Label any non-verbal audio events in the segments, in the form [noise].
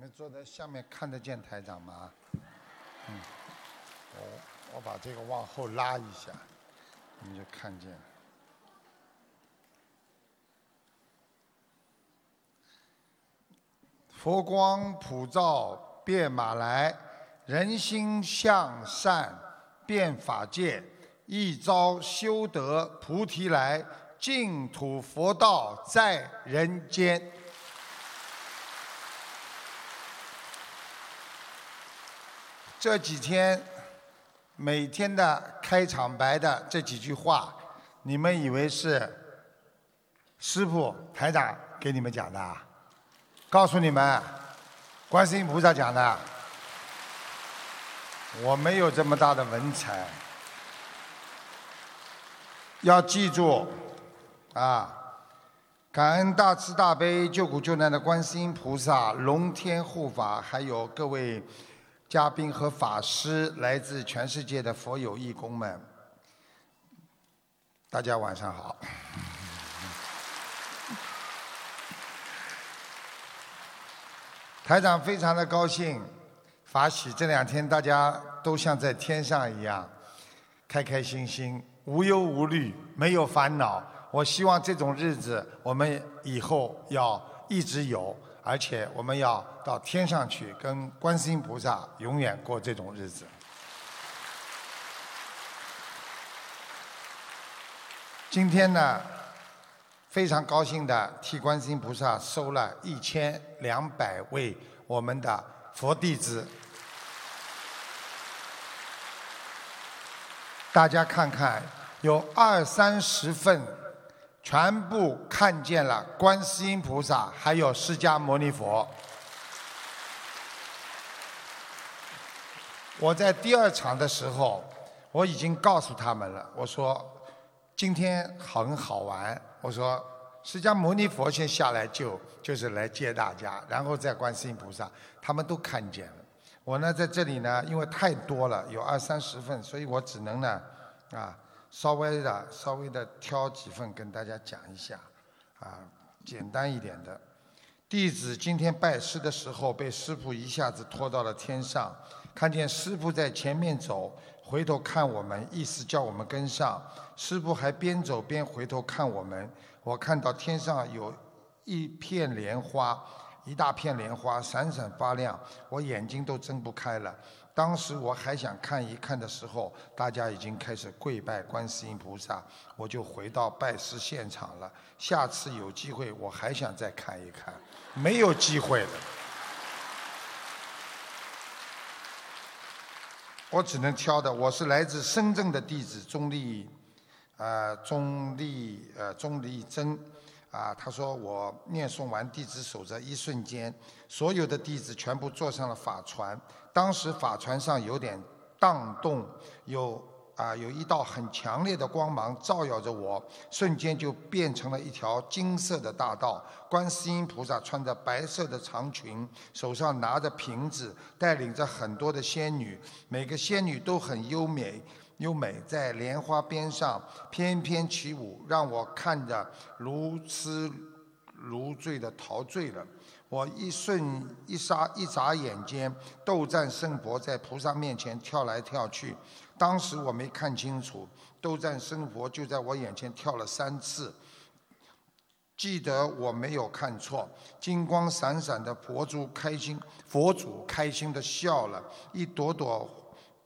你们坐在下面看得见台长吗？嗯，我我把这个往后拉一下，你们就看见。佛光普照遍马来，人心向善变法界，一朝修得菩提来，净土佛道在人间。这几天每天的开场白的这几句话，你们以为是师傅台长给你们讲的？告诉你们，观世音菩萨讲的。我没有这么大的文采，要记住啊！感恩大慈大悲救苦救难的观世音菩萨、龙天护法，还有各位。嘉宾和法师，来自全世界的佛友义工们，大家晚上好。台长非常的高兴，法喜这两天大家都像在天上一样，开开心心，无忧无虑，没有烦恼。我希望这种日子我们以后要一直有。而且我们要到天上去，跟观世音菩萨永远过这种日子。今天呢，非常高兴的替观世音菩萨收了一千两百位我们的佛弟子。大家看看，有二三十份。全部看见了观世音菩萨，还有释迦牟尼佛。我在第二场的时候，我已经告诉他们了，我说今天很好玩。我说释迦牟尼佛先下来就就是来接大家，然后再观世音菩萨，他们都看见了。我呢在这里呢，因为太多了，有二三十份，所以我只能呢啊。稍微的、稍微的挑几份跟大家讲一下，啊，简单一点的。弟子今天拜师的时候，被师傅一下子拖到了天上，看见师傅在前面走，回头看我们，意思叫我们跟上。师傅还边走边回头看我们，我看到天上有一片莲花，一大片莲花闪闪发亮，我眼睛都睁不开了。当时我还想看一看的时候，大家已经开始跪拜观世音菩萨，我就回到拜师现场了。下次有机会，我还想再看一看，没有机会了。我只能挑的，我是来自深圳的弟子钟立，呃，钟立，呃，钟立真。啊，他说我念诵完弟子守则一瞬间，所有的弟子全部坐上了法船。当时法船上有点荡动，有啊有一道很强烈的光芒照耀着我，瞬间就变成了一条金色的大道。观世音菩萨穿着白色的长裙，手上拿着瓶子，带领着很多的仙女，每个仙女都很优美。优美在莲花边上翩翩起舞，让我看着如痴如醉的陶醉了。我一瞬一眨一眨眼间，斗战胜佛在菩萨面前跳来跳去。当时我没看清楚，斗战胜佛就在我眼前跳了三次。记得我没有看错，金光闪闪的佛珠开心，佛祖开心的笑了，一朵朵。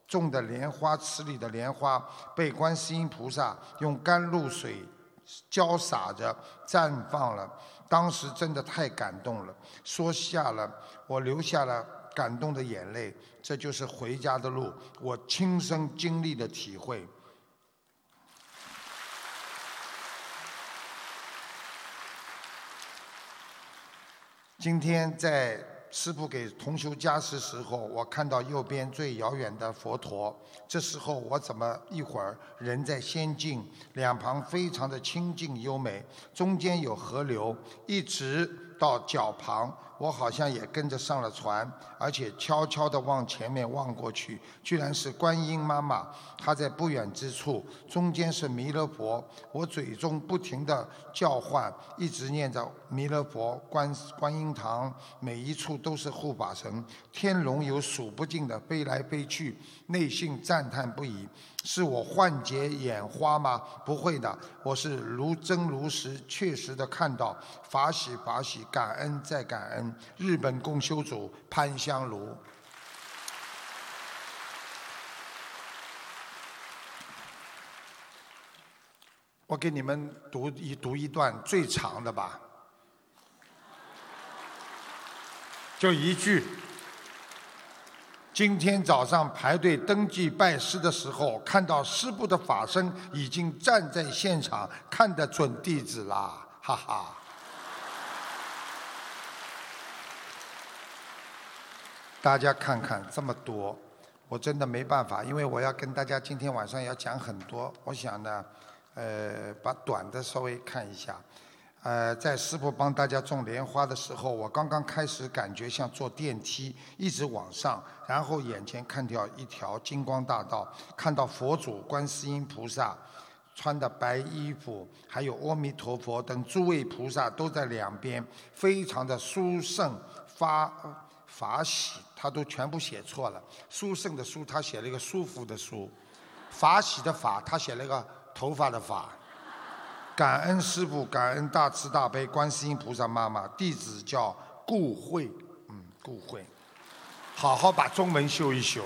种的莲花池里的莲花被观世音菩萨用甘露水浇洒着绽放了，当时真的太感动了，说下了我流下了感动的眼泪。这就是回家的路，我亲身经历的体会。今天在。师傅给同修加持时候，我看到右边最遥远的佛陀。这时候我怎么一会儿人在仙境，两旁非常的清净优美，中间有河流，一直到脚旁，我好像也跟着上了船，而且悄悄地往前面望过去，居然是观音妈妈，她在不远之处，中间是弥勒佛，我嘴中不停地叫唤，一直念着弥勒佛、观观音堂，每一处都是护法神，天龙有数不尽的飞来飞去，内心赞叹不已。是我幻觉眼花吗？不会的，我是如真如实，确实的看到，法喜法喜，感恩再感恩。日本共修组潘香炉，我给你们读一读一段最长的吧，就一句。今天早上排队登记拜师的时候，看到师部的法身已经站在现场，看得准弟子啦，哈哈。大家看看这么多，我真的没办法，因为我要跟大家今天晚上要讲很多。我想呢，呃，把短的稍微看一下。呃，在师傅帮大家种莲花的时候，我刚刚开始感觉像坐电梯，一直往上，然后眼前看到一条金光大道，看到佛祖、观世音菩萨穿的白衣服，还有阿弥陀佛等诸位菩萨都在两边，非常的殊胜发法喜，他都全部写错了。殊胜的殊，他写了一个舒服的舒；法喜的法，他写了一个头发的发。感恩师父，感恩大慈大悲观世音菩萨妈妈，弟子叫顾慧，嗯，顾慧，好好把中文修一修。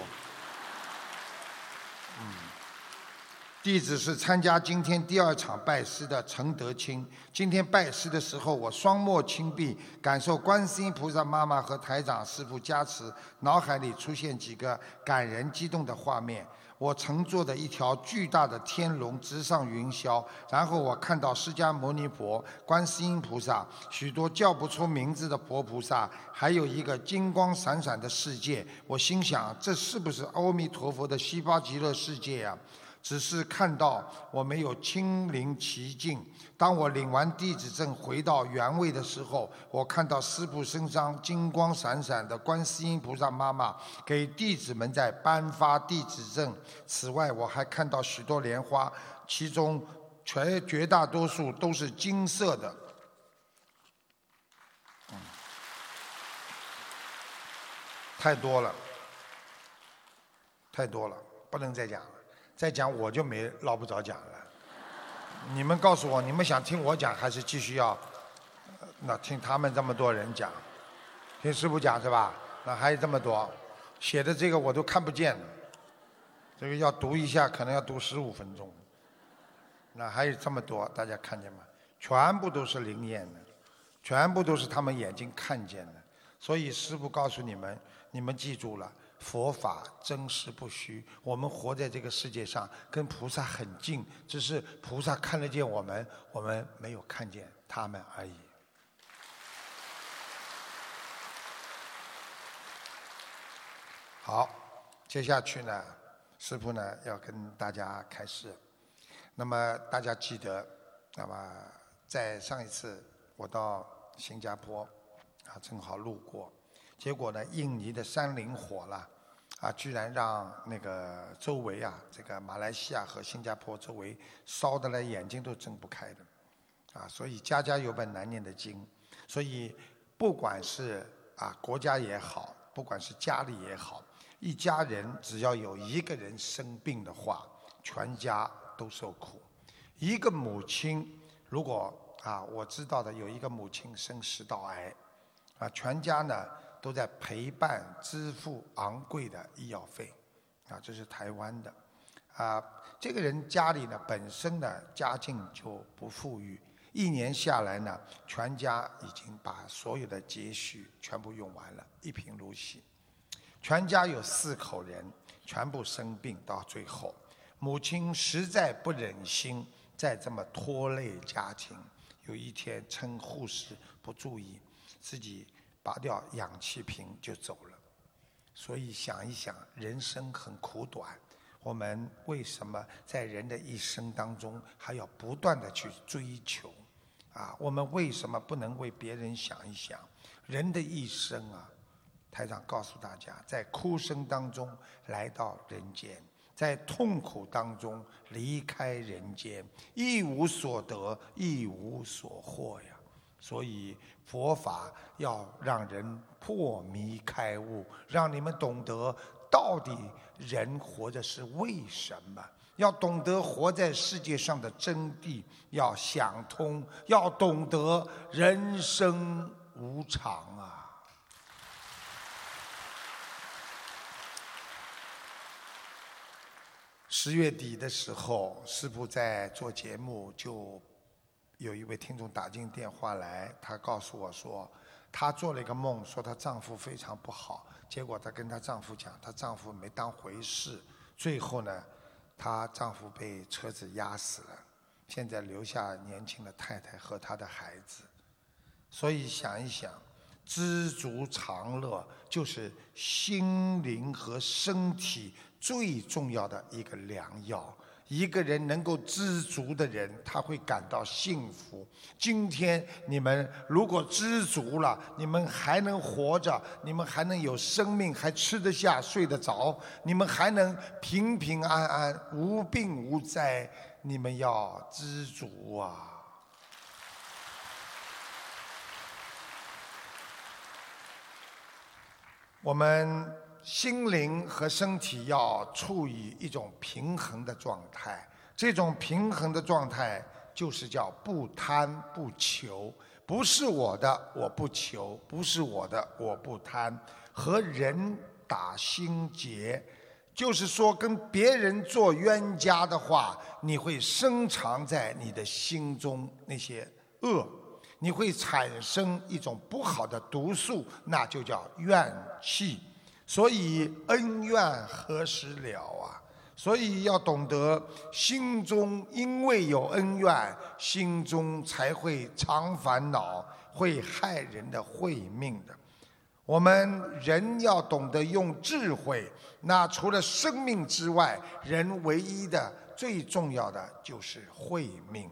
嗯，弟子是参加今天第二场拜师的陈德清。今天拜师的时候，我双目轻闭，感受观世音菩萨妈妈和台长师父加持，脑海里出现几个感人激动的画面。我乘坐的一条巨大的天龙直上云霄，然后我看到释迦牟尼佛、观世音菩萨、许多叫不出名字的佛菩萨，还有一个金光闪闪的世界。我心想，这是不是阿弥陀佛的西方极乐世界呀？只是看到我没有亲临其境。当我领完弟子证回到原位的时候，我看到师父身上金光闪闪的观世音菩萨妈妈给弟子们在颁发弟子证。此外，我还看到许多莲花，其中全绝大多数都是金色的。太多了，太多了，不能再讲了。再讲我就没捞不着讲了。你们告诉我，你们想听我讲还是继续要？那听他们这么多人讲，听师傅讲是吧？那还有这么多，写的这个我都看不见。这个要读一下，可能要读十五分钟。那还有这么多，大家看见吗？全部都是灵验的，全部都是他们眼睛看见的。所以师傅告诉你们，你们记住了。佛法真实不虚，我们活在这个世界上，跟菩萨很近，只是菩萨看得见我们，我们没有看见他们而已。好，接下去呢，师傅呢要跟大家开始。那么大家记得，那么在上一次我到新加坡，啊，正好路过。结果呢，印尼的山林火了，啊，居然让那个周围啊，这个马来西亚和新加坡周围烧得来眼睛都睁不开的，啊，所以家家有本难念的经，所以不管是啊国家也好，不管是家里也好，一家人只要有一个人生病的话，全家都受苦。一个母亲如果啊，我知道的有一个母亲生食道癌，啊，全家呢。都在陪伴支付昂贵的医药费，啊，这是台湾的，啊，这个人家里呢本身呢家境就不富裕，一年下来呢，全家已经把所有的积蓄全部用完了，一贫如洗。全家有四口人，全部生病，到最后，母亲实在不忍心再这么拖累家庭，有一天趁护士不注意，自己。拔掉氧气瓶就走了，所以想一想，人生很苦短，我们为什么在人的一生当中还要不断的去追求？啊，我们为什么不能为别人想一想？人的一生啊，台长告诉大家，在哭声当中来到人间，在痛苦当中离开人间，一无所得，一无所获呀。所以佛法要让人破迷开悟，让你们懂得到底人活着是为什么。要懂得活在世界上的真谛，要想通，要懂得人生无常啊！十月底的时候，师傅在做节目，就有一位听众打进电话来，他告诉我说，她做了一个梦，说她丈夫非常不好，结果她跟她丈夫讲，她丈夫没当回事，最后呢。她丈夫被车子压死了，现在留下年轻的太太和她的孩子，所以想一想，知足常乐就是心灵和身体最重要的一个良药。一个人能够知足的人，他会感到幸福。今天你们如果知足了，你们还能活着，你们还能有生命，还吃得下、睡得着，你们还能平平安安、无病无灾。你们要知足啊！我们。心灵和身体要处于一种平衡的状态，这种平衡的状态就是叫不贪不求，不是我的我不求，不是我的我不贪。和人打心结，就是说跟别人做冤家的话，你会深藏在你的心中那些恶，你会产生一种不好的毒素，那就叫怨气。所以恩怨何时了啊？所以要懂得心中因为有恩怨，心中才会常烦恼，会害人的慧命的。我们人要懂得用智慧，那除了生命之外，人唯一的最重要的就是慧命。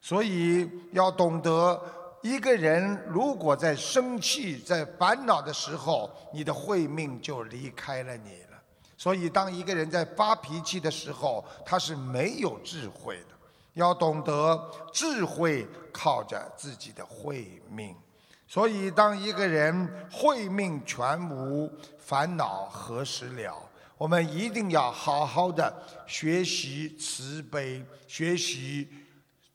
所以要懂得。一个人如果在生气、在烦恼的时候，你的慧命就离开了你了。所以，当一个人在发脾气的时候，他是没有智慧的。要懂得智慧靠着自己的慧命。所以，当一个人慧命全无，烦恼何时了？我们一定要好好的学习慈悲，学习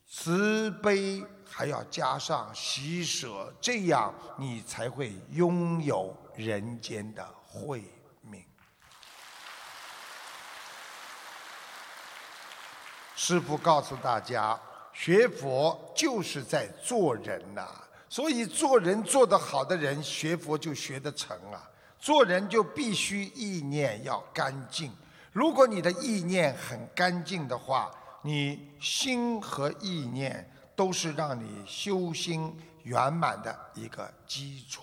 慈悲。还要加上喜舍，这样你才会拥有人间的慧命。师父告诉大家，学佛就是在做人呐，所以做人做得好的人，学佛就学得成啊。做人就必须意念要干净，如果你的意念很干净的话，你心和意念。都是让你修心圆满的一个基础。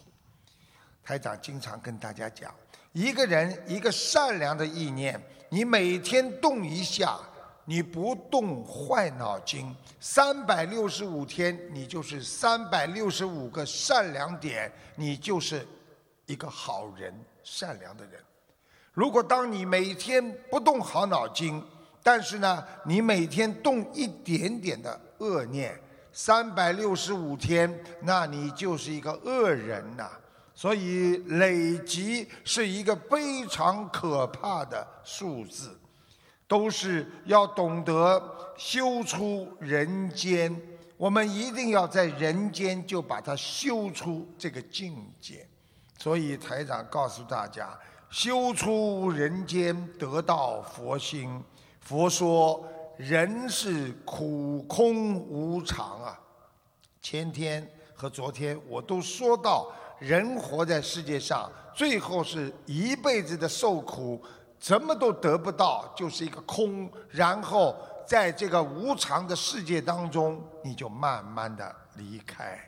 台长经常跟大家讲，一个人一个善良的意念，你每天动一下，你不动坏脑筋，三百六十五天，你就是三百六十五个善良点，你就是一个好人，善良的人。如果当你每天不动好脑筋，但是呢，你每天动一点点的恶念。三百六十五天，那你就是一个恶人呐。所以累积是一个非常可怕的数字，都是要懂得修出人间。我们一定要在人间就把它修出这个境界。所以台长告诉大家，修出人间，得到佛心。佛说。人是苦空无常啊！前天和昨天我都说到，人活在世界上，最后是一辈子的受苦，什么都得不到，就是一个空。然后在这个无常的世界当中，你就慢慢的离开。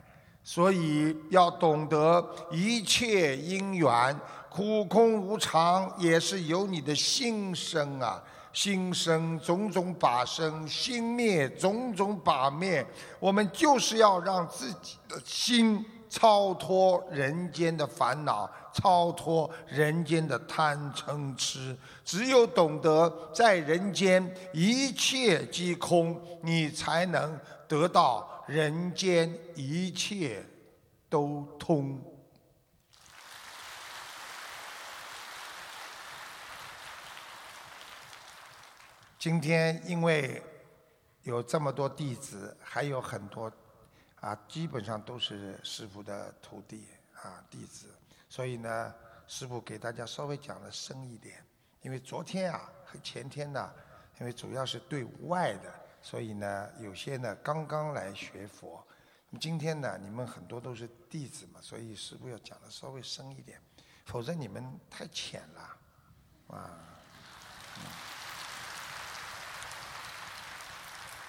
所以要懂得一切因缘苦空无常，也是由你的心生啊。心生种种把生，心灭种种把灭。我们就是要让自己的心超脱人间的烦恼，超脱人间的贪嗔痴。只有懂得在人间一切皆空，你才能得到人间一切都通。今天因为有这么多弟子，还有很多啊，基本上都是师傅的徒弟啊弟子，所以呢，师傅给大家稍微讲的深一点。因为昨天啊和前天呢，因为主要是对外的，所以呢，有些呢刚刚来学佛。今天呢，你们很多都是弟子嘛，所以师傅要讲的稍微深一点，否则你们太浅了，啊。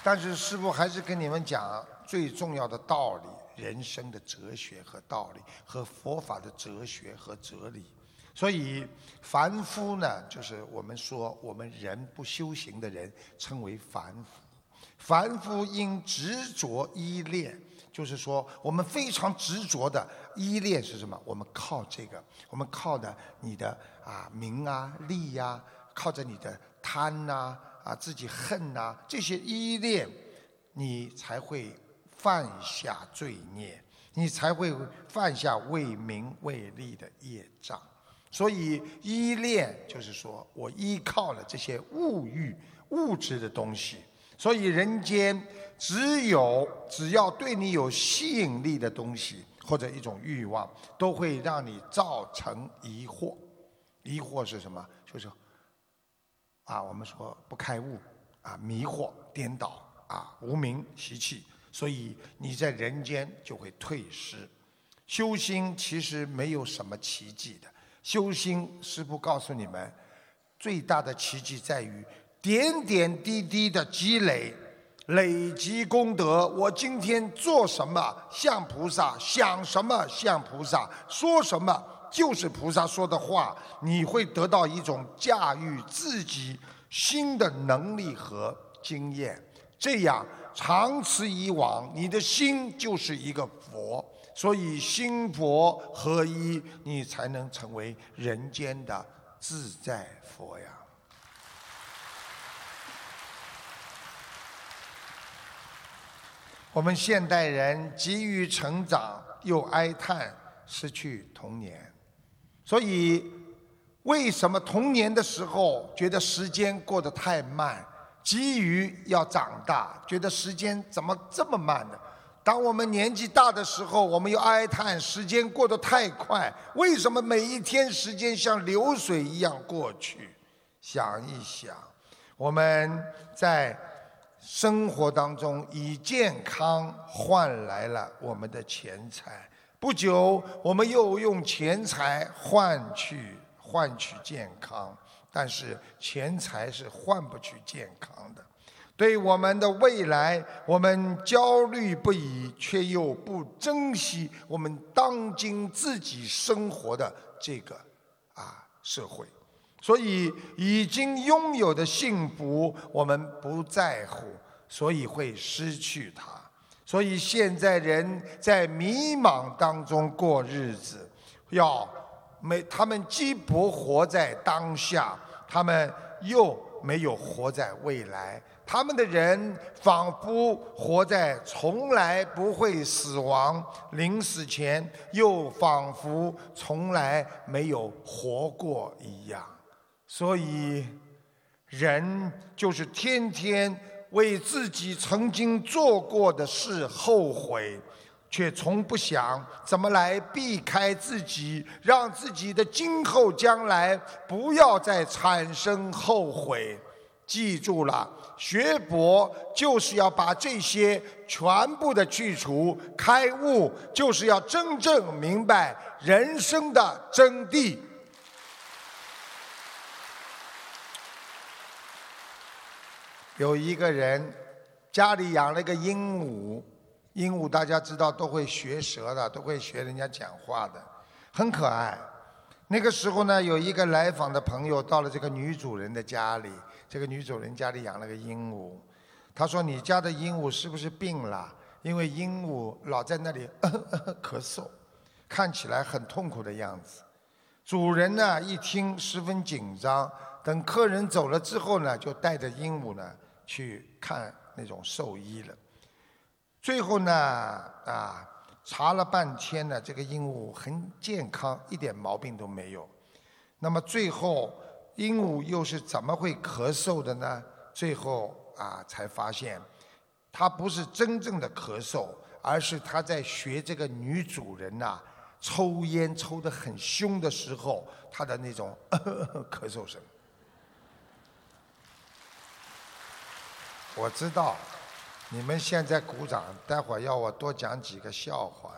但是师父还是跟你们讲最重要的道理，人生的哲学和道理，和佛法的哲学和哲理。所以凡夫呢，就是我们说我们人不修行的人称为凡夫。凡夫因执着依恋，就是说我们非常执着的依恋是什么？我们靠这个，我们靠的你的啊名啊利呀，靠着你的贪呐。啊，啊自己恨呐，这些依恋，你才会犯下罪孽，你才会犯下为名为利的业障。所以依恋就是说我依靠了这些物欲、物质的东西。所以人间只有只要对你有吸引力的东西或者一种欲望，都会让你造成疑惑。疑惑是什么？就是。啊，我们说不开悟，啊，迷惑、颠倒，啊，无名习气，所以你在人间就会退失。修心其实没有什么奇迹的，修心师父告诉你们，最大的奇迹在于点点滴滴的积累，累积功德。我今天做什么像菩萨，想什么像菩萨，说什么。就是菩萨说的话，你会得到一种驾驭自己心的能力和经验。这样长此以往，你的心就是一个佛。所以心佛合一，你才能成为人间的自在佛呀。我们现代人急于成长，又哀叹失去童年。所以，为什么童年的时候觉得时间过得太慢，急于要长大，觉得时间怎么这么慢呢？当我们年纪大的时候，我们又哀叹时间过得太快。为什么每一天时间像流水一样过去？想一想，我们在生活当中以健康换来了我们的钱财。不久，我们又用钱财换取换取健康，但是钱财是换不取健康的。对我们的未来，我们焦虑不已，却又不珍惜我们当今自己生活的这个啊社会，所以已经拥有的幸福，我们不在乎，所以会失去它。所以现在人在迷茫当中过日子，要没他们既不活在当下，他们又没有活在未来。他们的人仿佛活在从来不会死亡，临死前又仿佛从来没有活过一样。所以，人就是天天。为自己曾经做过的事后悔，却从不想怎么来避开自己，让自己的今后将来不要再产生后悔。记住了，学佛就是要把这些全部的去除，开悟就是要真正明白人生的真谛。有一个人家里养了一个鹦鹉，鹦鹉大家知道都会学舌的，都会学人家讲话的，很可爱。那个时候呢，有一个来访的朋友到了这个女主人的家里，这个女主人家里养了个鹦鹉，她说：“你家的鹦鹉是不是病了？因为鹦鹉老在那里咳嗽，看起来很痛苦的样子。”主人呢一听十分紧张，等客人走了之后呢，就带着鹦鹉呢去看那种兽医了。最后呢，啊，查了半天呢，这个鹦鹉很健康，一点毛病都没有。那么最后，鹦鹉又是怎么会咳嗽的呢？最后啊，才发现，它不是真正的咳嗽，而是它在学这个女主人呐，抽烟抽得很凶的时候，它的那种 [laughs] 咳嗽声。我知道。你们现在鼓掌，待会儿要我多讲几个笑话。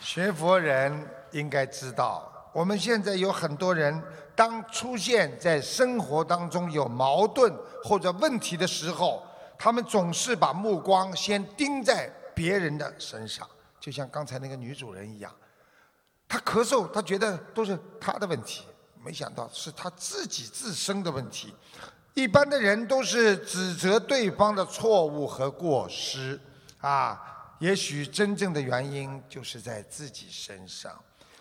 学佛人应该知道，我们现在有很多人，当出现在生活当中有矛盾或者问题的时候，他们总是把目光先盯在别人的身上，就像刚才那个女主人一样，她咳嗽，她觉得都是她的问题。没想到是他自己自身的问题。一般的人都是指责对方的错误和过失，啊，也许真正的原因就是在自己身上，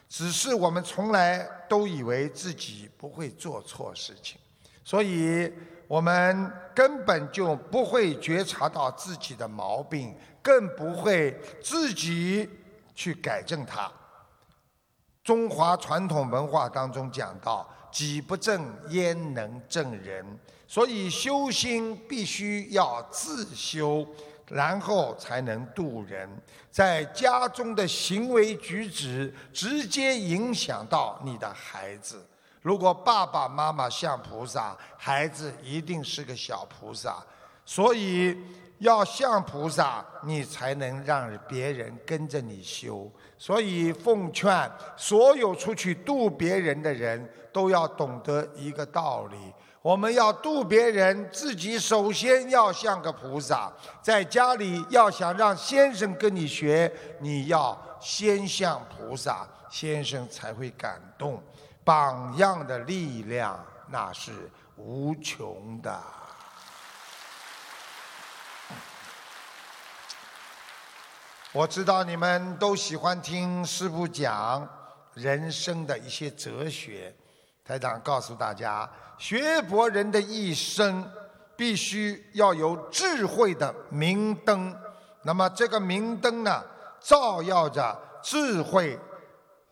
只是我们从来都以为自己不会做错事情，所以我们根本就不会觉察到自己的毛病，更不会自己去改正它。中华传统文化当中讲到，己不正焉能正人？所以修心必须要自修，然后才能度人。在家中的行为举止，直接影响到你的孩子。如果爸爸妈妈像菩萨，孩子一定是个小菩萨。所以要像菩萨，你才能让别人跟着你修。所以奉劝所有出去度别人的人都要懂得一个道理：我们要度别人，自己首先要像个菩萨。在家里要想让先生跟你学，你要先像菩萨，先生才会感动。榜样的力量那是无穷的。我知道你们都喜欢听师傅讲人生的一些哲学。台长告诉大家，学佛人的一生必须要有智慧的明灯。那么这个明灯呢，照耀着智慧。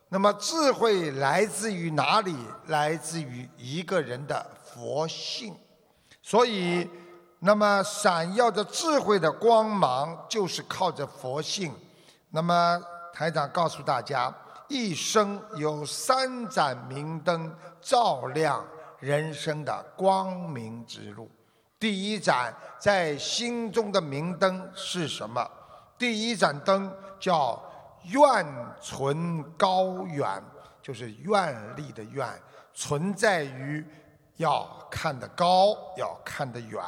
那么智慧来自于哪里？来自于一个人的佛性。所以。那么闪耀着智慧的光芒，就是靠着佛性。那么台长告诉大家，一生有三盏明灯照亮人生的光明之路。第一盏在心中的明灯是什么？第一盏灯叫愿存高远，就是愿力的愿，存在于要看得高，要看得远。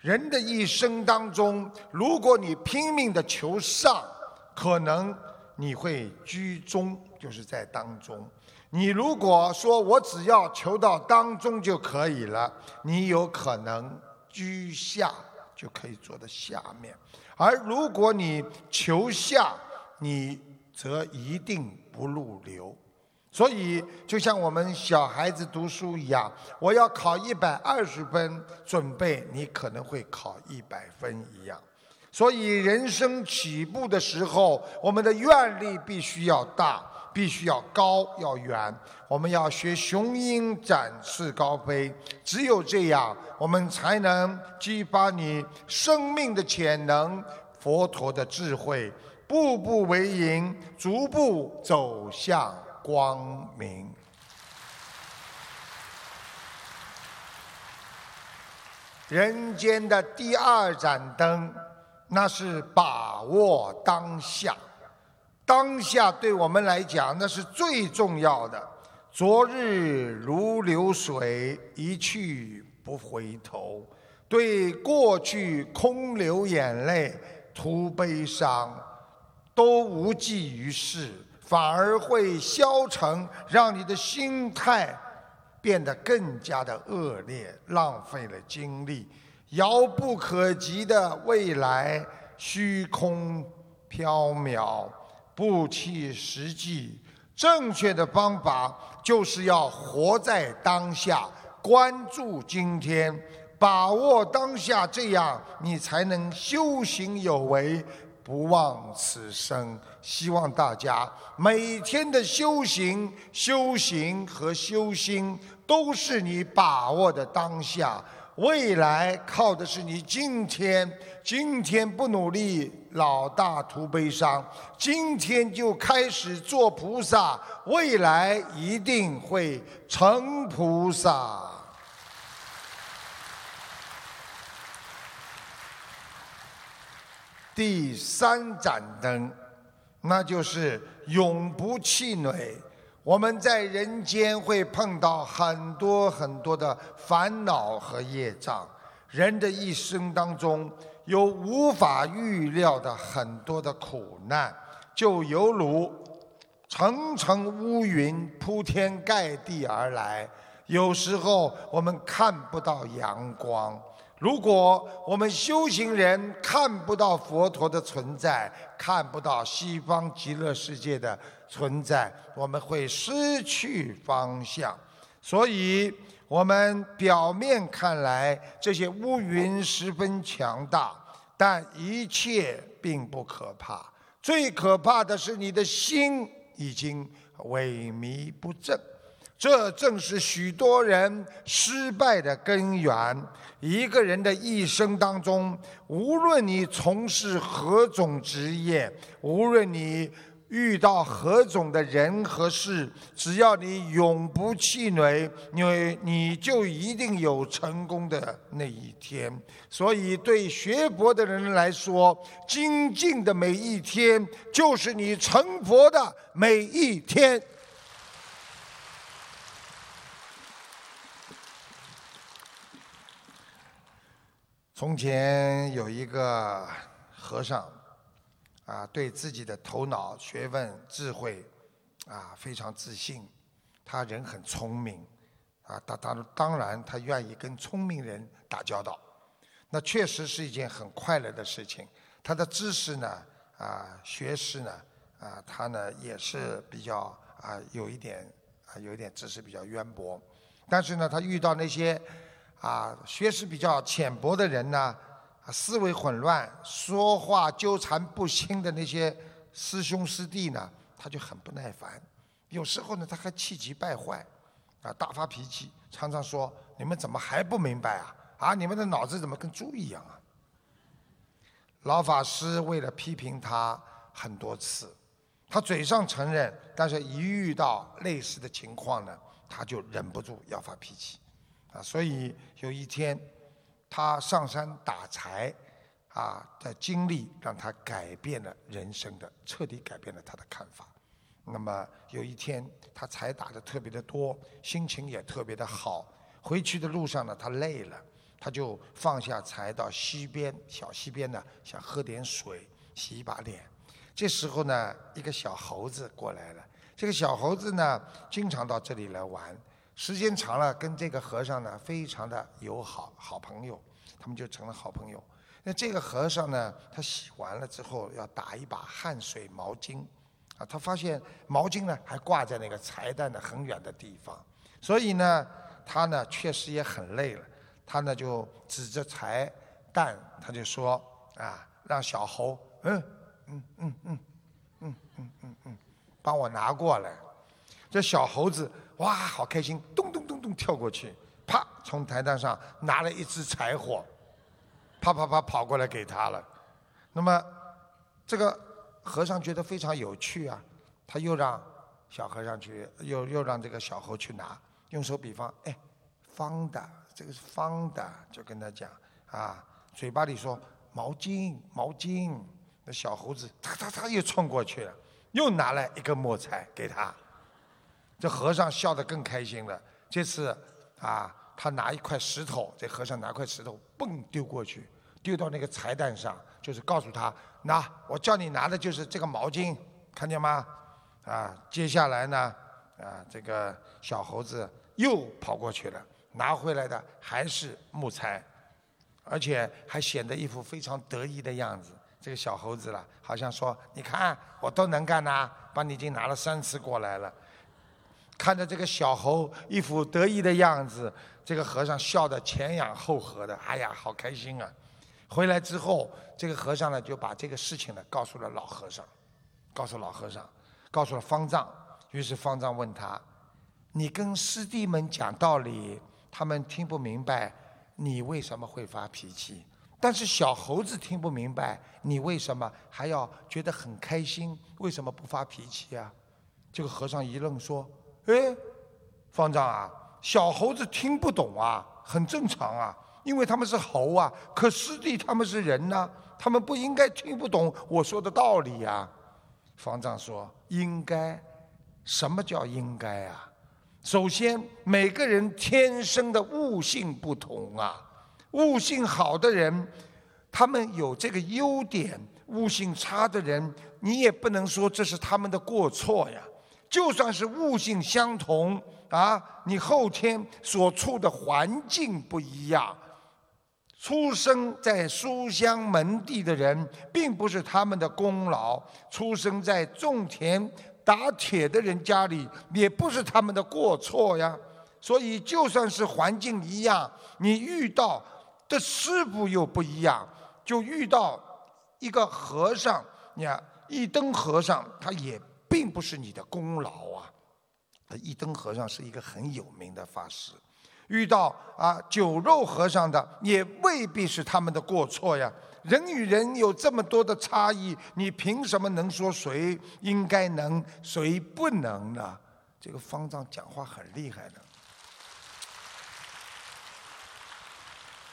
人的一生当中，如果你拼命的求上，可能你会居中，就是在当中；你如果说我只要求到当中就可以了，你有可能居下，就可以坐在下面；而如果你求下，你则一定不入流。所以，就像我们小孩子读书一样，我要考一百二十分，准备你可能会考一百分一样。所以，人生起步的时候，我们的愿力必须要大，必须要高，要远。我们要学雄鹰展翅高飞，只有这样，我们才能激发你生命的潜能，佛陀的智慧，步步为营，逐步走向。光明，人间的第二盏灯，那是把握当下。当下对我们来讲，那是最重要的。昨日如流水，一去不回头。对过去空流眼泪，徒悲伤，都无济于事。反而会消沉，让你的心态变得更加的恶劣，浪费了精力。遥不可及的未来，虚空缥缈，不切实际。正确的方法就是要活在当下，关注今天，把握当下，这样你才能修行有为，不忘此生。希望大家每天的修行、修行和修心，都是你把握的当下。未来靠的是你今天，今天不努力，老大徒悲伤。今天就开始做菩萨，未来一定会成菩萨。第三盏灯，那就是永不气馁。我们在人间会碰到很多很多的烦恼和业障，人的一生当中有无法预料的很多的苦难，就犹如层层乌云铺天盖地而来，有时候我们看不到阳光。如果我们修行人看不到佛陀的存在，看不到西方极乐世界的存在，我们会失去方向。所以，我们表面看来这些乌云十分强大，但一切并不可怕。最可怕的是你的心已经萎靡不振。这正是许多人失败的根源。一个人的一生当中，无论你从事何种职业，无论你遇到何种的人和事，只要你永不气馁，你你就一定有成功的那一天。所以，对学佛的人来说，精进的每一天，就是你成佛的每一天。从前有一个和尚，啊，对自己的头脑、学问、智慧，啊，非常自信。他人很聪明，啊，他当当然他愿意跟聪明人打交道，那确实是一件很快乐的事情。他的知识呢，啊，学识呢，啊，他呢也是比较啊，有一点啊，有一点知识比较渊博。但是呢，他遇到那些。啊，学识比较浅薄的人呢，思维混乱，说话纠缠不清的那些师兄师弟呢，他就很不耐烦。有时候呢，他还气急败坏，啊，大发脾气，常常说：“你们怎么还不明白啊？啊，你们的脑子怎么跟猪一样啊？”老法师为了批评他很多次，他嘴上承认，但是一遇到类似的情况呢，他就忍不住要发脾气。所以有一天，他上山打柴，啊的经历让他改变了人生的，彻底改变了他的看法。那么有一天，他柴打的特别的多，心情也特别的好。回去的路上呢，他累了，他就放下柴到溪边，小溪边呢，想喝点水，洗一把脸。这时候呢，一个小猴子过来了。这个小猴子呢，经常到这里来玩。时间长了，跟这个和尚呢非常的友好，好朋友，他们就成了好朋友。那这个和尚呢，他洗完了之后要打一把汗水毛巾，啊，他发现毛巾呢还挂在那个柴担的很远的地方，所以呢，他呢确实也很累了，他呢就指着柴担，他就说啊，让小猴，嗯嗯嗯嗯嗯嗯嗯嗯，帮我拿过来。这小猴子。哇，好开心！咚咚咚咚跳过去，啪，从台担上拿了一支柴火，啪啪啪跑过来给他了。那么，这个和尚觉得非常有趣啊，他又让小和尚去，又又让这个小猴去拿，用手比方，哎，方的，这个是方的，就跟他讲啊，嘴巴里说毛巾，毛巾。那小猴子，他他他又冲过去了，又拿了一根木材给他。这和尚笑得更开心了。这次，啊，他拿一块石头，这和尚拿块石头，蹦丢过去，丢到那个柴担上，就是告诉他，那我叫你拿的就是这个毛巾，看见吗？啊，接下来呢，啊，这个小猴子又跑过去了，拿回来的还是木材，而且还显得一副非常得意的样子。这个小猴子了，好像说：“你看，我都能干呐，帮你已经拿了三次过来了。”看着这个小猴一副得意的样子，这个和尚笑得前仰后合的，哎呀，好开心啊！回来之后，这个和尚呢就把这个事情呢告诉了老和尚，告诉老和尚，告诉了方丈。于是方丈问他：“你跟师弟们讲道理，他们听不明白，你为什么会发脾气？但是小猴子听不明白，你为什么还要觉得很开心？为什么不发脾气啊？”这个和尚一愣说：“哎，方丈啊，小猴子听不懂啊，很正常啊。”因为他们是猴啊，可师弟他们是人呐，他们不应该听不懂我说的道理呀。方丈说：“应该，什么叫应该啊？首先，每个人天生的悟性不同啊。悟性好的人，他们有这个优点；悟性差的人，你也不能说这是他们的过错呀。就算是悟性相同啊，你后天所处的环境不一样。”出生在书香门第的人，并不是他们的功劳；出生在种田打铁的人家里，也不是他们的过错呀。所以，就算是环境一样，你遇到的师傅又不一样。就遇到一个和尚，你看一灯和尚，他也并不是你的功劳啊。一灯和尚是一个很有名的法师。遇到啊酒肉和尚的，也未必是他们的过错呀。人与人有这么多的差异，你凭什么能说谁应该能，谁不能呢？这个方丈讲话很厉害的。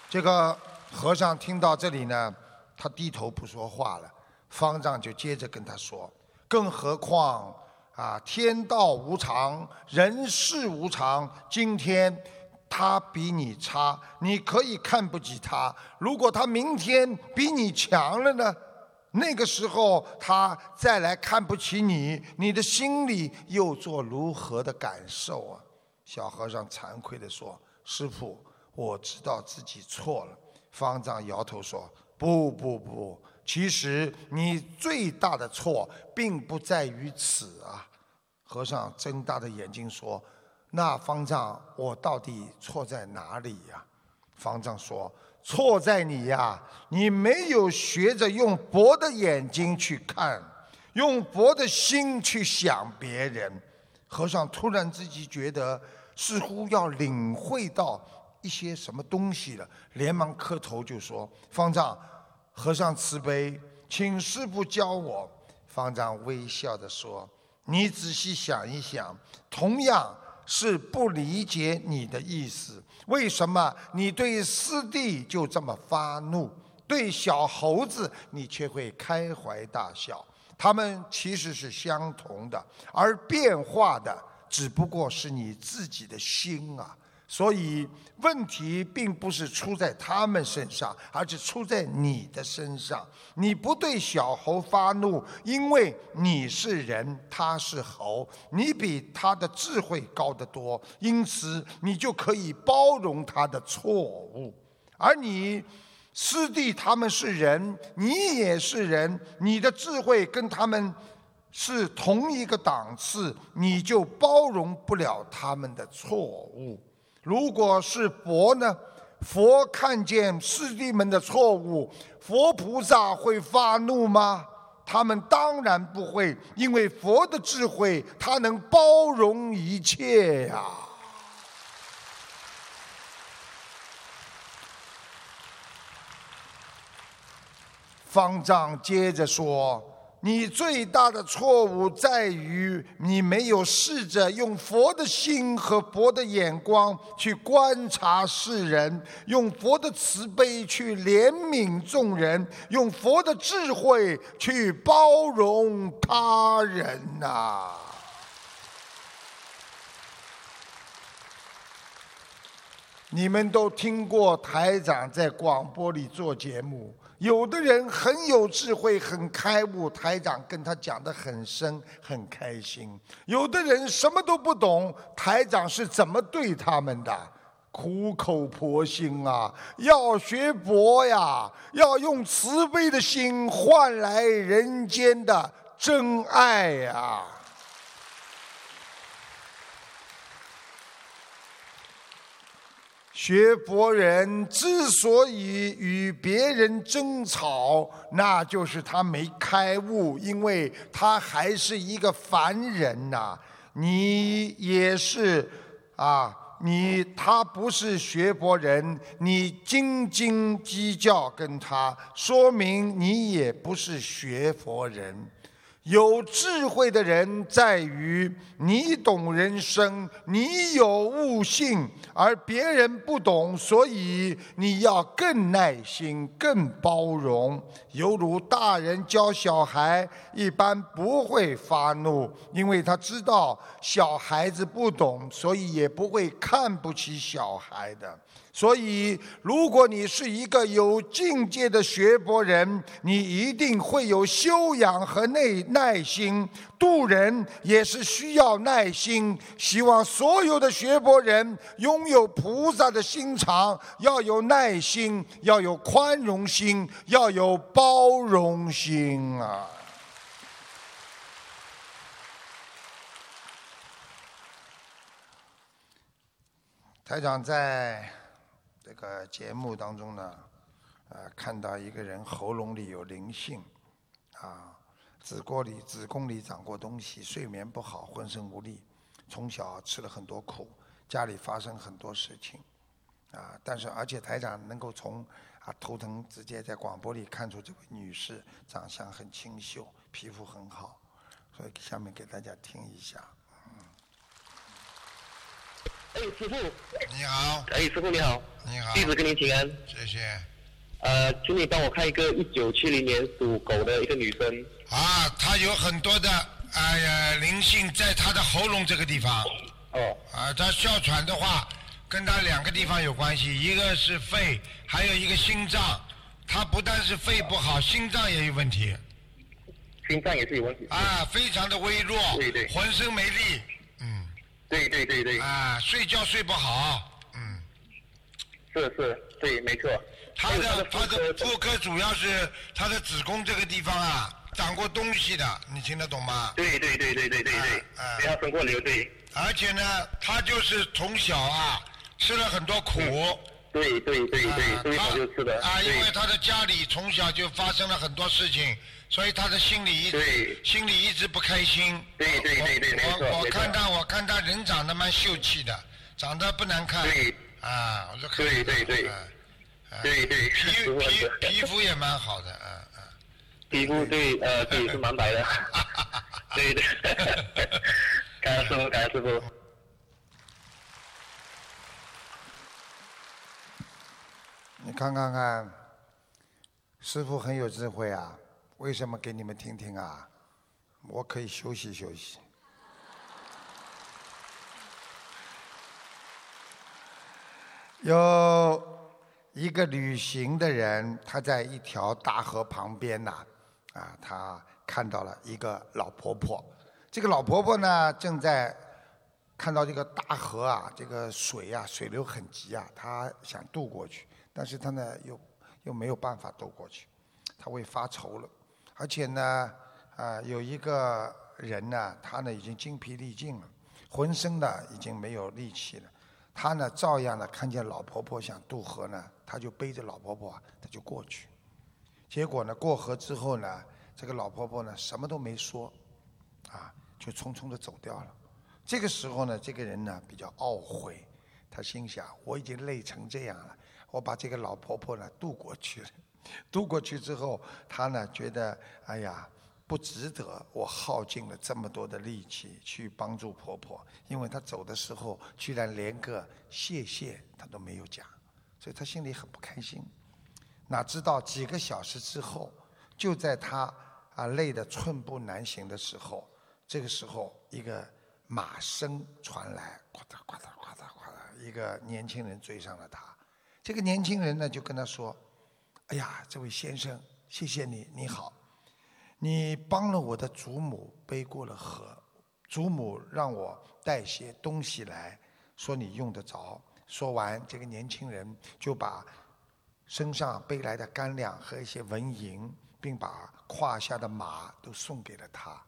这个和尚听到这里呢，他低头不说话了。方丈就接着跟他说：“更何况啊，天道无常，人事无常，今天。”他比你差，你可以看不起他。如果他明天比你强了呢？那个时候他再来看不起你，你的心里又做如何的感受啊？小和尚惭愧地说：“师傅，我知道自己错了。”方丈摇头说：“不不不，其实你最大的错并不在于此啊。”和尚睁大的眼睛说。那方丈，我到底错在哪里呀？方丈说：“错在你呀，你没有学着用佛的眼睛去看，用佛的心去想别人。”和尚突然自己觉得似乎要领会到一些什么东西了，连忙磕头就说：“方丈，和尚慈悲，请师傅教我。”方丈微笑着说：“你仔细想一想，同样。”是不理解你的意思，为什么你对师弟就这么发怒，对小猴子你却会开怀大笑？他们其实是相同的，而变化的只不过是你自己的心啊。所以问题并不是出在他们身上，而是出在你的身上。你不对小猴发怒，因为你是人，他是猴，你比他的智慧高得多，因此你就可以包容他的错误。而你师弟他们是人，你也是人，你的智慧跟他们是同一个档次，你就包容不了他们的错误。如果是佛呢？佛看见师弟们的错误，佛菩萨会发怒吗？他们当然不会，因为佛的智慧，他能包容一切呀。方丈接着说。你最大的错误在于，你没有试着用佛的心和佛的眼光去观察世人，用佛的慈悲去怜悯众人，用佛的智慧去包容他人呐。你们都听过台长在广播里做节目。有的人很有智慧，很开悟，台长跟他讲得很深，很开心；有的人什么都不懂，台长是怎么对他们的？苦口婆心啊，要学佛呀，要用慈悲的心换来人间的真爱呀。学佛人之所以与别人争吵，那就是他没开悟，因为他还是一个凡人呐。你也是啊，你他不是学佛人，你斤斤计较跟他，说明你也不是学佛人。有智慧的人在于你懂人生，你有悟性，而别人不懂，所以你要更耐心、更包容。犹如大人教小孩，一般不会发怒，因为他知道小孩子不懂，所以也不会看不起小孩的。所以，如果你是一个有境界的学佛人，你一定会有修养和内耐心。渡人也是需要耐心。希望所有的学佛人拥有菩萨的心肠，要有耐心，要有宽容心，要有包容心啊！台长在。个节目当中呢，呃，看到一个人喉咙里有灵性，啊，子宫里子宫里长过东西，睡眠不好，浑身无力，从小吃了很多苦，家里发生很多事情，啊，但是而且台长能够从啊头疼直接在广播里看出这位女士长相很清秀，皮肤很好，所以下面给大家听一下。哎，师傅，你好。哎，师傅你好。你好。弟子给您请安。谢谢。呃，请你帮我看一个一九七零年属狗的一个女生。啊，她有很多的哎呀灵性在她的喉咙这个地方。哦。啊，她哮喘的话，跟她两个地方有关系，一个是肺，还有一个心脏。她不但是肺不好，心脏也有问题。心脏也是有问题。啊，非常的微弱。对对。浑身没力。对对对对。啊，睡觉睡不好，嗯。是是，对，没错。他的他的妇科主要是他的子宫这个地方啊，长过东西的，你听得懂吗？对对对对对对对。啊。不要生过瘤，对。而且呢，他就是从小啊吃了很多苦。对对对对，从小就吃的。啊，因为他的家里从小就发生了很多事情。所以他的心里一直心里一直不开心。对对对对，我我看他我看他人长得蛮秀气的，长得不难看。对。啊，我说看。对对对。对对。皮皮皮肤也蛮好的，嗯嗯。[laughs] 皮肤对呃对是蛮白的。[laughs] 对对。[laughs] 感谢师傅，感谢师傅。你看看看，师傅很有智慧啊。为什么给你们听听啊？我可以休息休息。有一个旅行的人，他在一条大河旁边呐，啊，他看到了一个老婆婆。这个老婆婆呢，正在看到这个大河啊，这个水啊，水流很急啊，她想渡过去，但是他呢，又又没有办法渡过去，他会发愁了。而且呢，啊，有一个人呢，他呢已经精疲力尽了，浑身呢已经没有力气了。他呢照样呢看见老婆婆想渡河呢，他就背着老婆婆，他就过去。结果呢过河之后呢，这个老婆婆呢什么都没说，啊，就匆匆的走掉了。这个时候呢，这个人呢比较懊悔，他心想：我已经累成这样了，我把这个老婆婆呢渡过去了。[laughs] 渡过去之后，她呢觉得，哎呀，不值得我耗尽了这么多的力气去帮助婆婆，因为她走的时候居然连个谢谢她都没有讲，所以她心里很不开心。哪知道几个小时之后，就在她啊累得寸步难行的时候，这个时候一个马声传来，呱嗒呱嗒呱嗒呱嗒，一个年轻人追上了她。这个年轻人呢就跟他说。哎呀，这位先生，谢谢你，你好，你帮了我的祖母背过了河，祖母让我带些东西来，说你用得着。说完，这个年轻人就把身上背来的干粮和一些纹银，并把胯下的马都送给了他。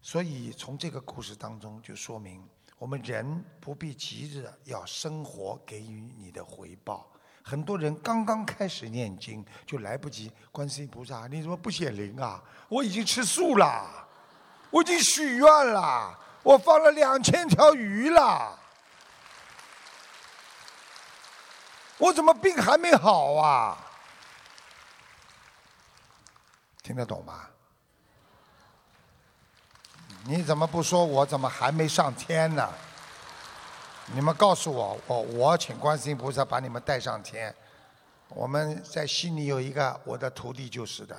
所以，从这个故事当中就说明，我们人不必急着要生活给予你的回报。很多人刚刚开始念经就来不及，观世音菩萨，你怎么不显灵啊？我已经吃素了，我已经许愿了，我放了两千条鱼了。我怎么病还没好啊？听得懂吗？你怎么不说我怎么还没上天呢？你们告诉我，我我请观世音菩萨把你们带上天。我们在悉尼有一个我的徒弟就是的，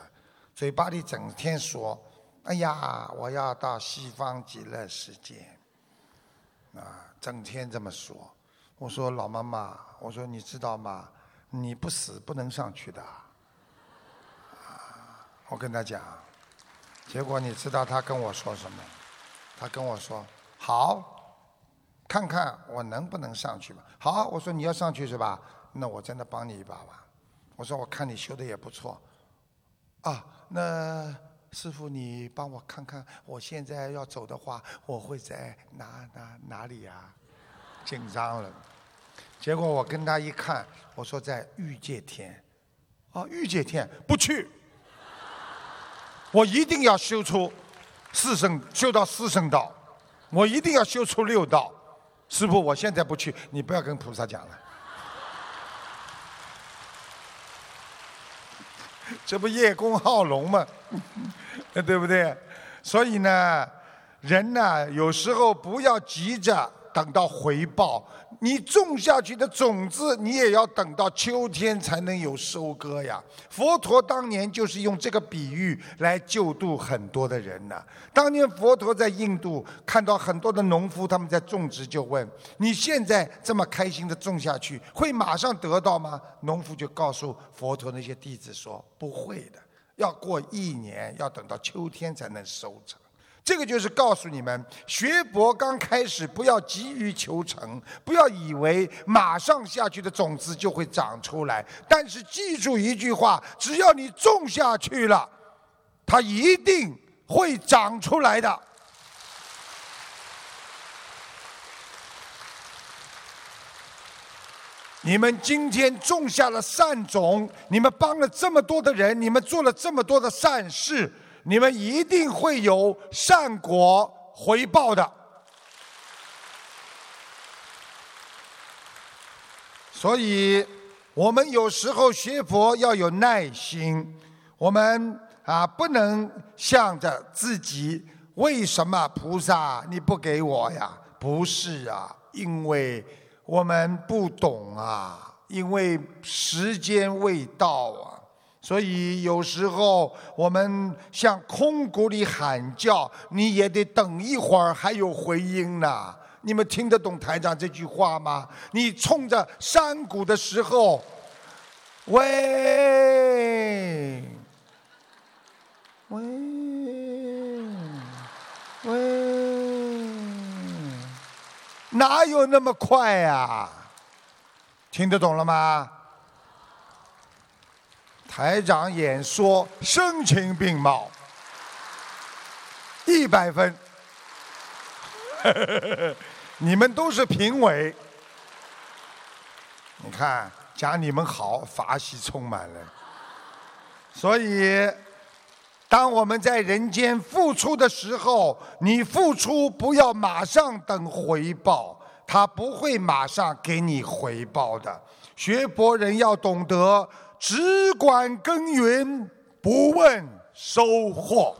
嘴巴里整天说：“哎呀，我要到西方极乐世界。”啊，整天这么说。我说老妈妈，我说你知道吗？你不死不能上去的。我跟他讲，结果你知道他跟我说什么？他跟我说：“好，看看我能不能上去吧。”好，我说你要上去是吧？那我真的帮你一把吧。我说我看你修的也不错。啊，那师傅你帮我看看，我现在要走的话，我会在哪哪哪里呀？紧张了，结果我跟他一看，我说在欲界天，啊，欲界天不去，我一定要修出四圣，修到四圣道，我一定要修出六道。师傅，我现在不去，你不要跟菩萨讲了，[laughs] 这不叶公好龙吗？[laughs] 对不对？所以呢，人呢，有时候不要急着。等到回报，你种下去的种子，你也要等到秋天才能有收割呀。佛陀当年就是用这个比喻来救度很多的人呢。当年佛陀在印度看到很多的农夫他们在种植，就问：你现在这么开心的种下去，会马上得到吗？农夫就告诉佛陀那些弟子说：不会的，要过一年，要等到秋天才能收成。这个就是告诉你们，学佛刚开始不要急于求成，不要以为马上下去的种子就会长出来。但是记住一句话：只要你种下去了，它一定会长出来的。你们今天种下了善种，你们帮了这么多的人，你们做了这么多的善事。你们一定会有善果回报的，所以我们有时候学佛要有耐心，我们啊不能向着自己，为什么菩萨你不给我呀？不是啊，因为我们不懂啊，因为时间未到啊。所以有时候我们向空谷里喊叫，你也得等一会儿，还有回音呢。你们听得懂台长这句话吗？你冲着山谷的时候，喂，喂，喂，哪有那么快呀？听得懂了吗？台长演说声情并茂，一百分。[laughs] 你们都是评委，你看讲你们好，法喜充满了。所以，当我们在人间付出的时候，你付出不要马上等回报，他不会马上给你回报的。学佛人要懂得。只管耕耘，不问收获。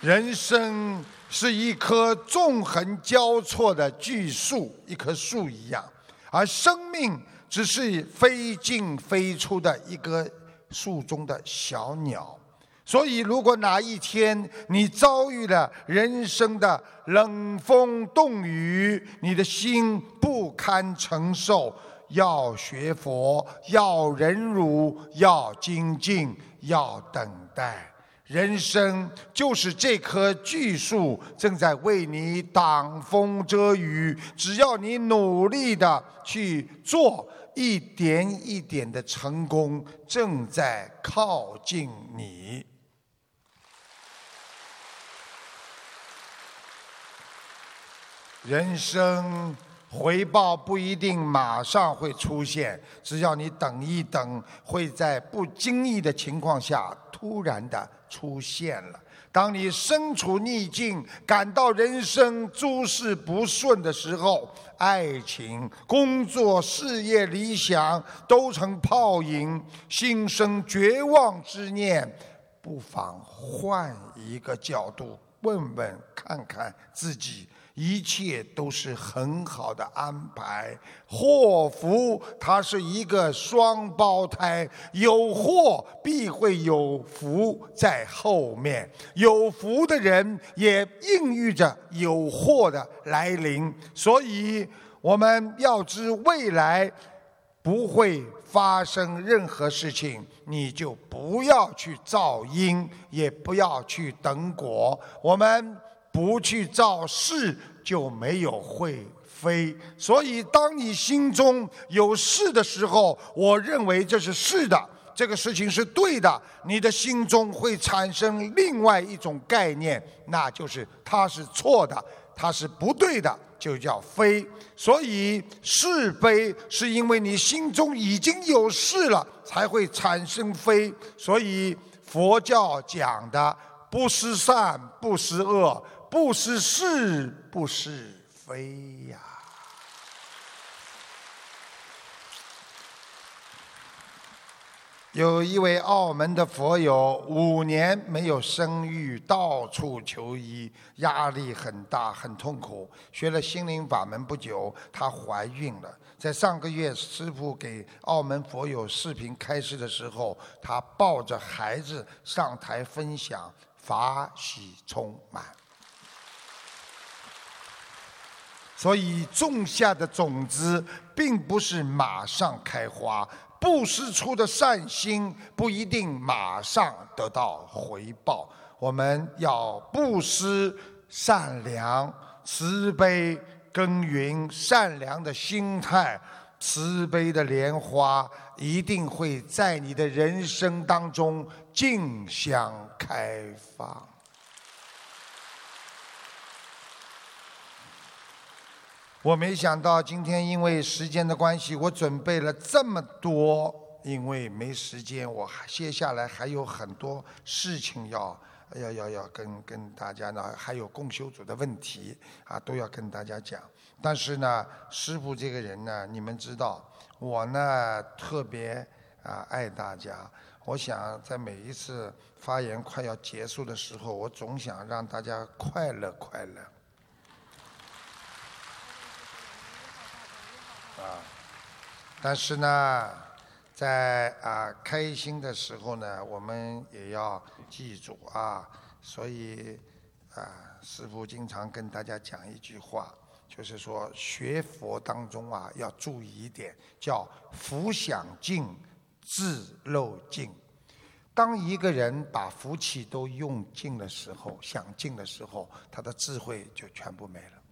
人生是一棵纵横交错的巨树，一棵树一样，而生命只是飞进飞出的一个树中的小鸟。所以，如果哪一天你遭遇了人生的冷风冻雨，你的心不堪承受，要学佛，要忍辱，要精进，要等待。人生就是这棵巨树，正在为你挡风遮雨。只要你努力的去做，一点一点的成功正在靠近你。人生回报不一定马上会出现，只要你等一等，会在不经意的情况下突然的出现了。当你身处逆境，感到人生诸事不顺的时候，爱情、工作、事业、理想都成泡影，心生绝望之念，不妨换一个角度，问问看看自己。一切都是很好的安排，祸福它是一个双胞胎，有祸必会有福在后面，有福的人也孕育着有祸的来临，所以我们要知未来不会发生任何事情，你就不要去造因，也不要去等果，我们。不去造事，就没有会飞。所以，当你心中有事的时候，我认为这是是的，这个事情是对的。你的心中会产生另外一种概念，那就是它是错的，它是不对的，就叫非。所以，是非是因为你心中已经有事了，才会产生非。所以，佛教讲的不思善，不思恶。不是是，不是非呀。有一位澳门的佛友，五年没有生育，到处求医，压力很大，很痛苦。学了心灵法门不久，她怀孕了。在上个月，师傅给澳门佛友视频开示的时候，她抱着孩子上台分享，法喜充满。所以种下的种子并不是马上开花，布施出的善心不一定马上得到回报。我们要布施善良、慈悲，耕耘善良的心态，慈悲的莲花一定会在你的人生当中竞相开放。我没想到今天因为时间的关系，我准备了这么多，因为没时间，我还接下来还有很多事情要要要要跟跟大家呢，还有共修组的问题啊，都要跟大家讲。但是呢，师傅这个人呢，你们知道，我呢特别啊爱大家。我想在每一次发言快要结束的时候，我总想让大家快乐快乐。啊，但是呢，在啊开心的时候呢，我们也要记住啊。所以啊，师父经常跟大家讲一句话，就是说学佛当中啊，要注意一点，叫福享尽，智漏尽。当一个人把福气都用尽的时候，享尽的时候，他的智慧就全部没了。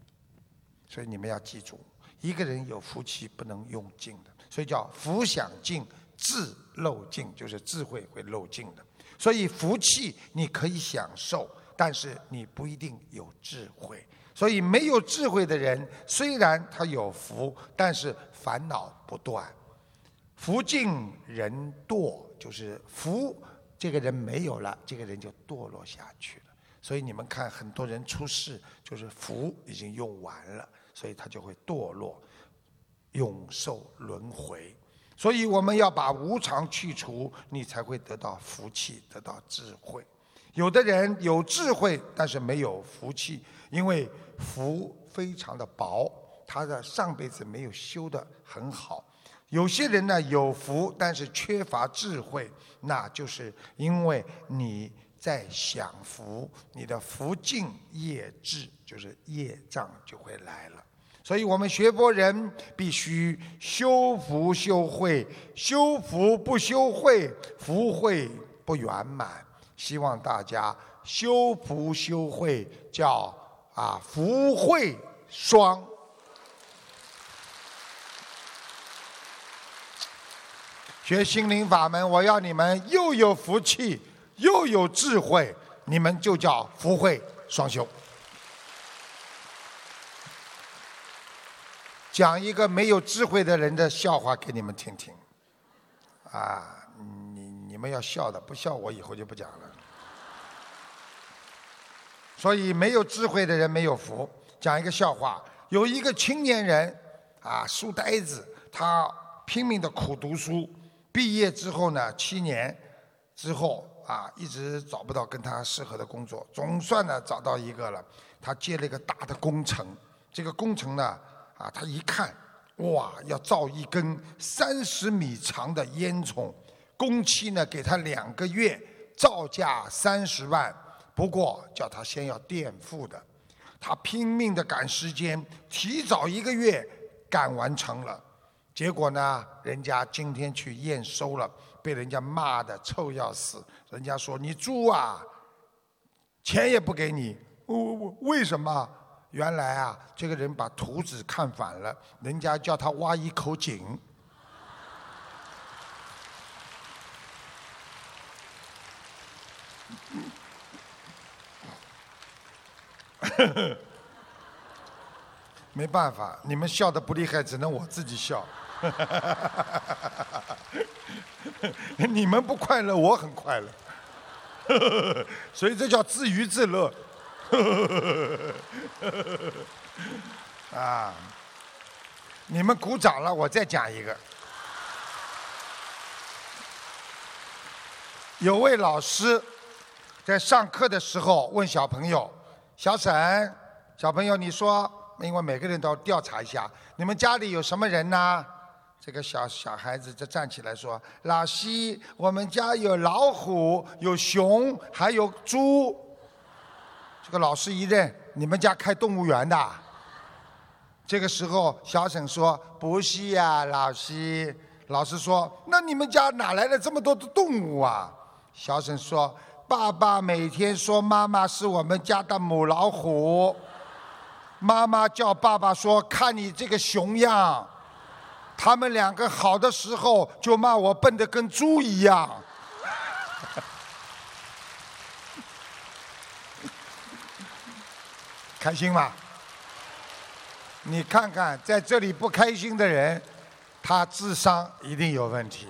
所以你们要记住。一个人有福气不能用尽的，所以叫福享尽，智漏尽，就是智慧会漏尽的。所以福气你可以享受，但是你不一定有智慧。所以没有智慧的人，虽然他有福，但是烦恼不断。福尽人堕，就是福这个人没有了，这个人就堕落下去了。所以你们看，很多人出事，就是福已经用完了。所以他就会堕落，永受轮回。所以我们要把无常去除，你才会得到福气，得到智慧。有的人有智慧，但是没有福气，因为福非常的薄，他的上辈子没有修得很好。有些人呢有福，但是缺乏智慧，那就是因为你在享福，你的福尽业至，就是业障就会来了。所以我们学佛人必须修福修慧，修福不修慧，福慧不圆满。希望大家修福修慧，叫啊福慧双。学心灵法门，我要你们又有福气，又有智慧，你们就叫福慧双修。讲一个没有智慧的人的笑话给你们听听，啊，你你们要笑的，不笑我以后就不讲了。所以没有智慧的人没有福。讲一个笑话，有一个青年人，啊，书呆子，他拼命的苦读书。毕业之后呢，七年之后啊，一直找不到跟他适合的工作，总算呢找到一个了。他接了一个大的工程，这个工程呢，啊，他一看，哇，要造一根三十米长的烟囱，工期呢给他两个月，造价三十万，不过叫他先要垫付的。他拼命的赶时间，提早一个月赶完成了。结果呢？人家今天去验收了，被人家骂的臭要死。人家说你猪啊，钱也不给你。我我为什么？原来啊，这个人把图纸看反了，人家叫他挖一口井。[laughs] 没办法，你们笑的不厉害，只能我自己笑。哈哈哈！你们不快乐，我很快乐，[laughs] 所以这叫自娱自乐。[laughs] 啊！你们鼓掌了，我再讲一个。有位老师在上课的时候问小朋友：“小沈，小朋友，你说，因为每个人都要调查一下，你们家里有什么人呢？”这个小小孩子就站起来说：“老师，我们家有老虎，有熊，还有猪。”这个老师一认，你们家开动物园的。这个时候，小沈说：“不是呀，老师。”老师说：“那你们家哪来的这么多的动物啊？”小沈说：“爸爸每天说妈妈是我们家的母老虎，妈妈叫爸爸说看你这个熊样。”他们两个好的时候就骂我笨得跟猪一样，开心吗？你看看在这里不开心的人，他智商一定有问题。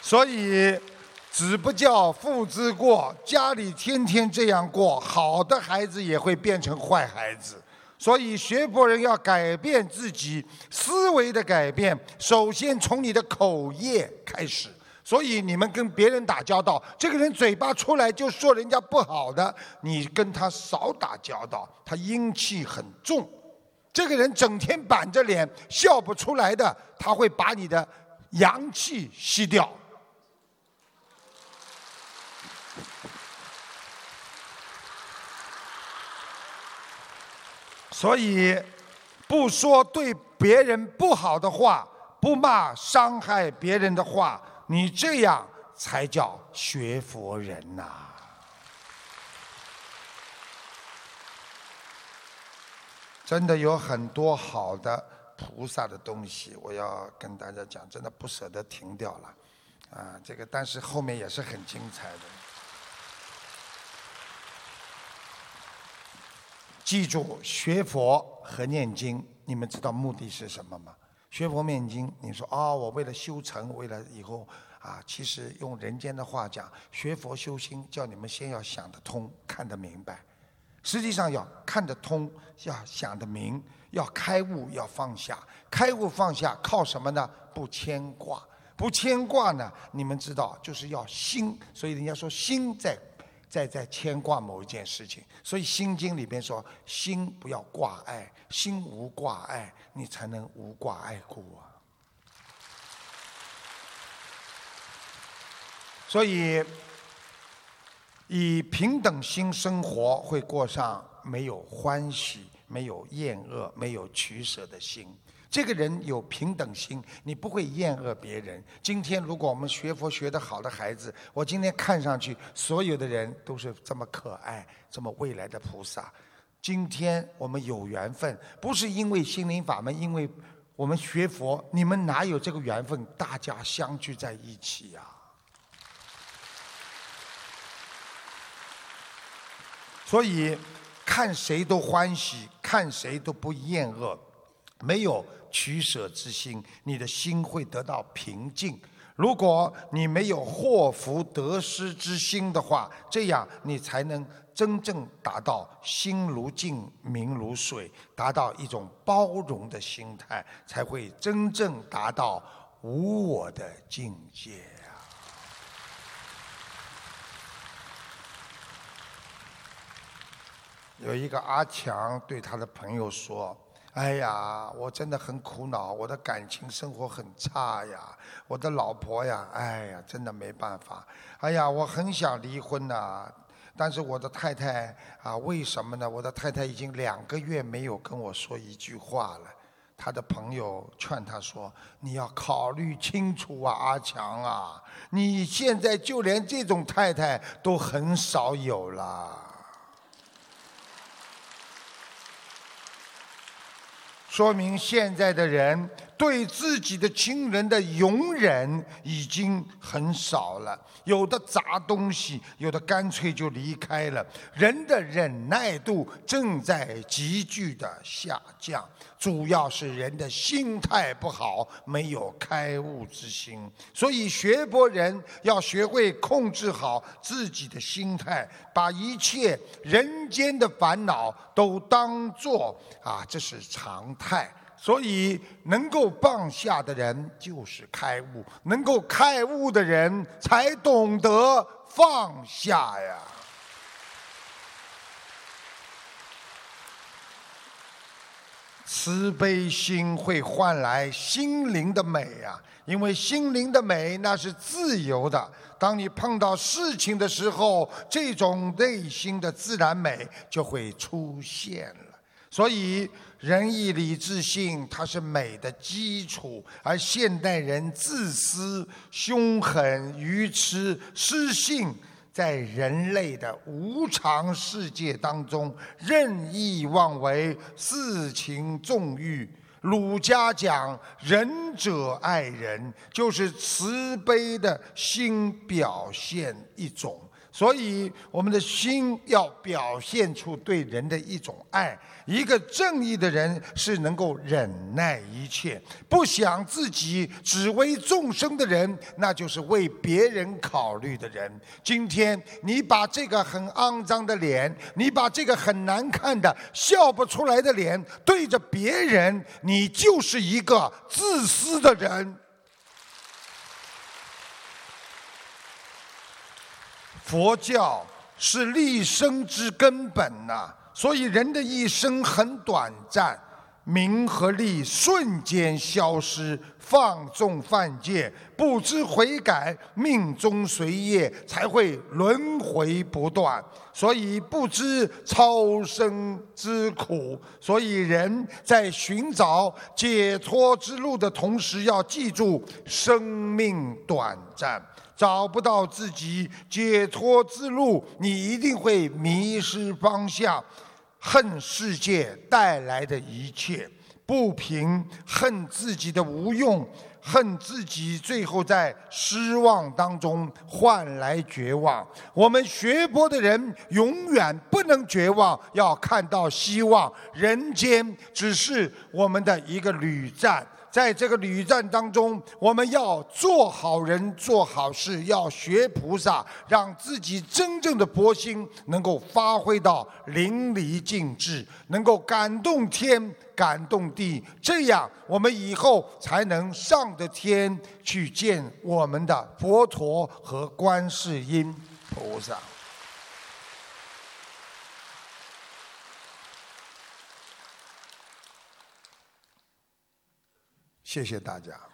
所以，子不教父之过，家里天天这样过，好的孩子也会变成坏孩子。所以学佛人要改变自己思维的改变，首先从你的口业开始。所以你们跟别人打交道，这个人嘴巴出来就说人家不好的，你跟他少打交道，他阴气很重。这个人整天板着脸笑不出来的，他会把你的阳气吸掉。所以，不说对别人不好的话，不骂伤害别人的话，你这样才叫学佛人呐！真的有很多好的菩萨的东西，我要跟大家讲，真的不舍得停掉了，啊，这个但是后面也是很精彩的。记住，学佛和念经，你们知道目的是什么吗？学佛念经，你说啊，我为了修成，为了以后啊，其实用人间的话讲，学佛修心，叫你们先要想得通，看得明白。实际上要看得通，要想得明，要开悟，要放下。开悟放下靠什么呢？不牵挂，不牵挂呢？你们知道，就是要心。所以人家说心在。在在牵挂某一件事情，所以《心经》里边说：“心不要挂碍，心无挂碍，你才能无挂碍故啊。”所以以平等心生活，会过上没有欢喜、没有厌恶、没有取舍的心。这个人有平等心，你不会厌恶别人。今天如果我们学佛学得好的孩子，我今天看上去所有的人都是这么可爱，这么未来的菩萨。今天我们有缘分，不是因为心灵法门，因为我们学佛，你们哪有这个缘分？大家相聚在一起呀。所以看谁都欢喜，看谁都不厌恶，没有。取舍之心，你的心会得到平静。如果你没有祸福得失之心的话，这样你才能真正达到心如镜，明如水，达到一种包容的心态，才会真正达到无我的境界啊！有一个阿强对他的朋友说。哎呀，我真的很苦恼，我的感情生活很差呀，我的老婆呀，哎呀，真的没办法。哎呀，我很想离婚呐，但是我的太太啊，为什么呢？我的太太已经两个月没有跟我说一句话了。他的朋友劝他说：“你要考虑清楚啊，阿强啊，你现在就连这种太太都很少有了。”说明现在的人对自己的亲人的容忍已经很少了，有的砸东西，有的干脆就离开了。人的忍耐度正在急剧的下降。主要是人的心态不好，没有开悟之心，所以学佛人要学会控制好自己的心态，把一切人间的烦恼都当作啊，这是常态。所以能够放下的人就是开悟，能够开悟的人才懂得放下呀。慈悲心会换来心灵的美呀，因为心灵的美那是自由的。当你碰到事情的时候，这种内心的自然美就会出现了。所以仁义礼智信它是美的基础，而现代人自私、凶狠、愚痴、失信。在人类的无常世界当中，任意妄为，私情纵欲。儒家讲仁者爱人，就是慈悲的心表现一种。所以，我们的心要表现出对人的一种爱。一个正义的人是能够忍耐一切，不想自己，只为众生的人，那就是为别人考虑的人。今天你把这个很肮脏的脸，你把这个很难看的、笑不出来的脸对着别人，你就是一个自私的人。佛教是立生之根本呐，所以人的一生很短暂，名和利瞬间消失，放纵犯戒，不知悔改，命中随业，才会轮回不断。所以不知超生之苦，所以人在寻找解脱之路的同时，要记住生命短暂。找不到自己解脱之路，你一定会迷失方向，恨世界带来的一切不平，恨自己的无用，恨自己最后在失望当中换来绝望。我们学佛的人永远不能绝望，要看到希望。人间只是我们的一个旅站。在这个旅战当中，我们要做好人、做好事，要学菩萨，让自己真正的佛心能够发挥到淋漓尽致，能够感动天、感动地，这样我们以后才能上得天去见我们的佛陀和观世音菩萨。谢谢大家。